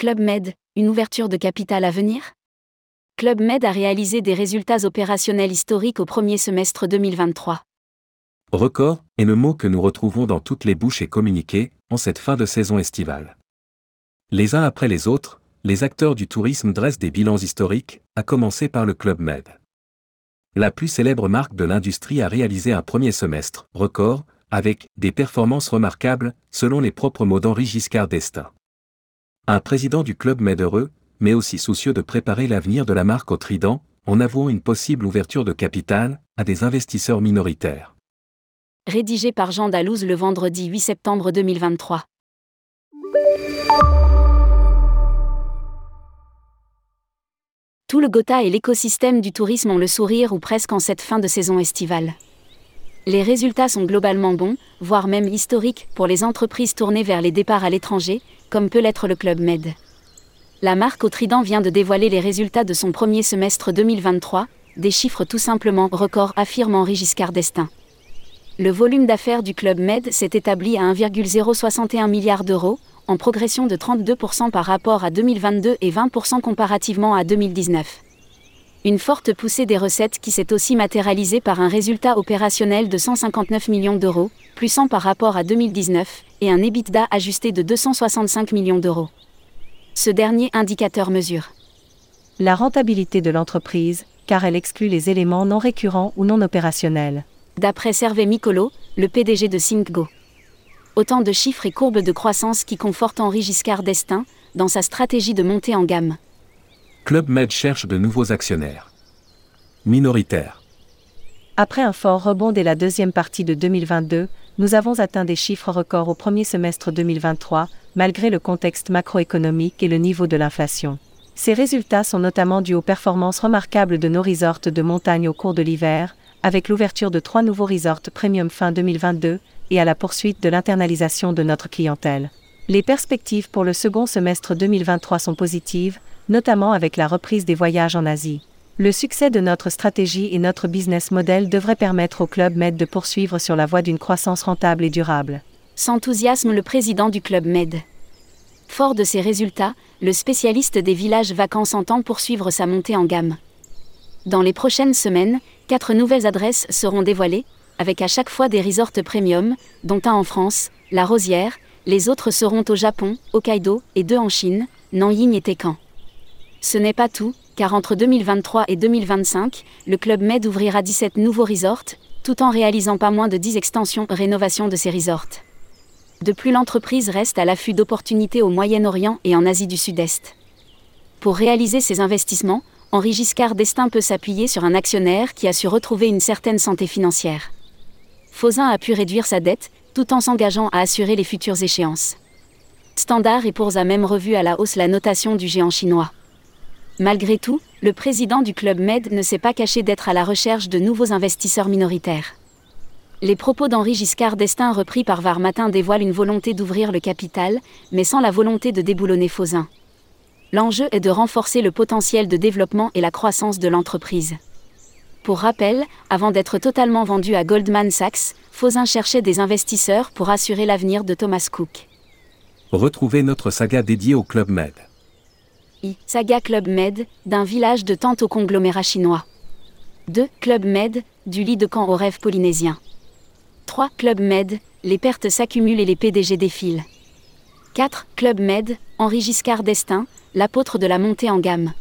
Club Med, une ouverture de capital à venir? Club Med a réalisé des résultats opérationnels historiques au premier semestre 2023. Record est le mot que nous retrouvons dans toutes les bouches et communiqués en cette fin de saison estivale. Les uns après les autres, les acteurs du tourisme dressent des bilans historiques, à commencer par le Club Med. La plus célèbre marque de l'industrie a réalisé un premier semestre record, avec des performances remarquables, selon les propres mots d'Henri Giscard d'Estaing. Un président du Club Med heureux, mais aussi soucieux de préparer l'avenir de la marque au Trident, en avouant une possible ouverture de capital à des investisseurs minoritaires. Rédigé par Jean Dalouse le vendredi 8 septembre 2023. Tout le Gotha et l'écosystème du tourisme ont le sourire ou presque en cette fin de saison estivale. Les résultats sont globalement bons, voire même historiques, pour les entreprises tournées vers les départs à l'étranger, comme peut l'être le Club Med. La marque au Trident vient de dévoiler les résultats de son premier semestre 2023, des chiffres tout simplement records affirme Henri Giscard d'Estaing. Le volume d'affaires du Club Med s'est établi à 1,061 milliard d'euros, en progression de 32% par rapport à 2022 et 20% comparativement à 2019. Une forte poussée des recettes qui s'est aussi matérialisée par un résultat opérationnel de 159 millions d'euros, plus 100 par rapport à 2019, et un EBITDA ajusté de 265 millions d'euros. Ce dernier indicateur mesure la rentabilité de l'entreprise, car elle exclut les éléments non récurrents ou non opérationnels. D'après Servé Micolo, le PDG de SyncGo. Autant de chiffres et courbes de croissance qui confortent Henri Giscard d'Estaing dans sa stratégie de montée en gamme. Club Med cherche de nouveaux actionnaires. Minoritaires. Après un fort rebond dès la deuxième partie de 2022, nous avons atteint des chiffres records au premier semestre 2023, malgré le contexte macroéconomique et le niveau de l'inflation. Ces résultats sont notamment dus aux performances remarquables de nos resorts de montagne au cours de l'hiver, avec l'ouverture de trois nouveaux resorts premium fin 2022 et à la poursuite de l'internalisation de notre clientèle. Les perspectives pour le second semestre 2023 sont positives, notamment avec la reprise des voyages en Asie. Le succès de notre stratégie et notre business model devraient permettre au Club Med de poursuivre sur la voie d'une croissance rentable et durable. S'enthousiasme le président du Club Med. Fort de ces résultats, le spécialiste des villages vacances entend poursuivre sa montée en gamme. Dans les prochaines semaines, quatre nouvelles adresses seront dévoilées, avec à chaque fois des resorts premium, dont un en France, La Rosière, les autres seront au Japon, Hokkaido, et deux en Chine, Nanjing et Tekan. Ce n'est pas tout, car entre 2023 et 2025, le Club Med ouvrira 17 nouveaux resorts, tout en réalisant pas moins de 10 extensions rénovations de ces resorts. De plus, l'entreprise reste à l'affût d'opportunités au Moyen-Orient et en Asie du Sud-Est. Pour réaliser ces investissements, Henri Giscard d'Estaing peut s'appuyer sur un actionnaire qui a su retrouver une certaine santé financière. Fausin a pu réduire sa dette, tout en s'engageant à assurer les futures échéances. Standard et Poor's a même revu à la hausse la notation du géant chinois. Malgré tout, le président du Club Med ne s'est pas caché d'être à la recherche de nouveaux investisseurs minoritaires. Les propos d'Henri Giscard d'Estaing repris par Var Matin dévoilent une volonté d'ouvrir le capital, mais sans la volonté de déboulonner Fausin. L'enjeu est de renforcer le potentiel de développement et la croissance de l'entreprise. Pour rappel, avant d'être totalement vendu à Goldman Sachs, Fausin cherchait des investisseurs pour assurer l'avenir de Thomas Cook. Retrouvez notre saga dédiée au Club Med. I. Saga Club Med, d'un village de tente au conglomérat chinois. 2. Club Med, du lit de camp au rêve polynésien. 3. Club Med, les pertes s'accumulent et les PDG défilent. 4. Club Med, Henri Giscard d'Estaing, l'apôtre de la montée en gamme.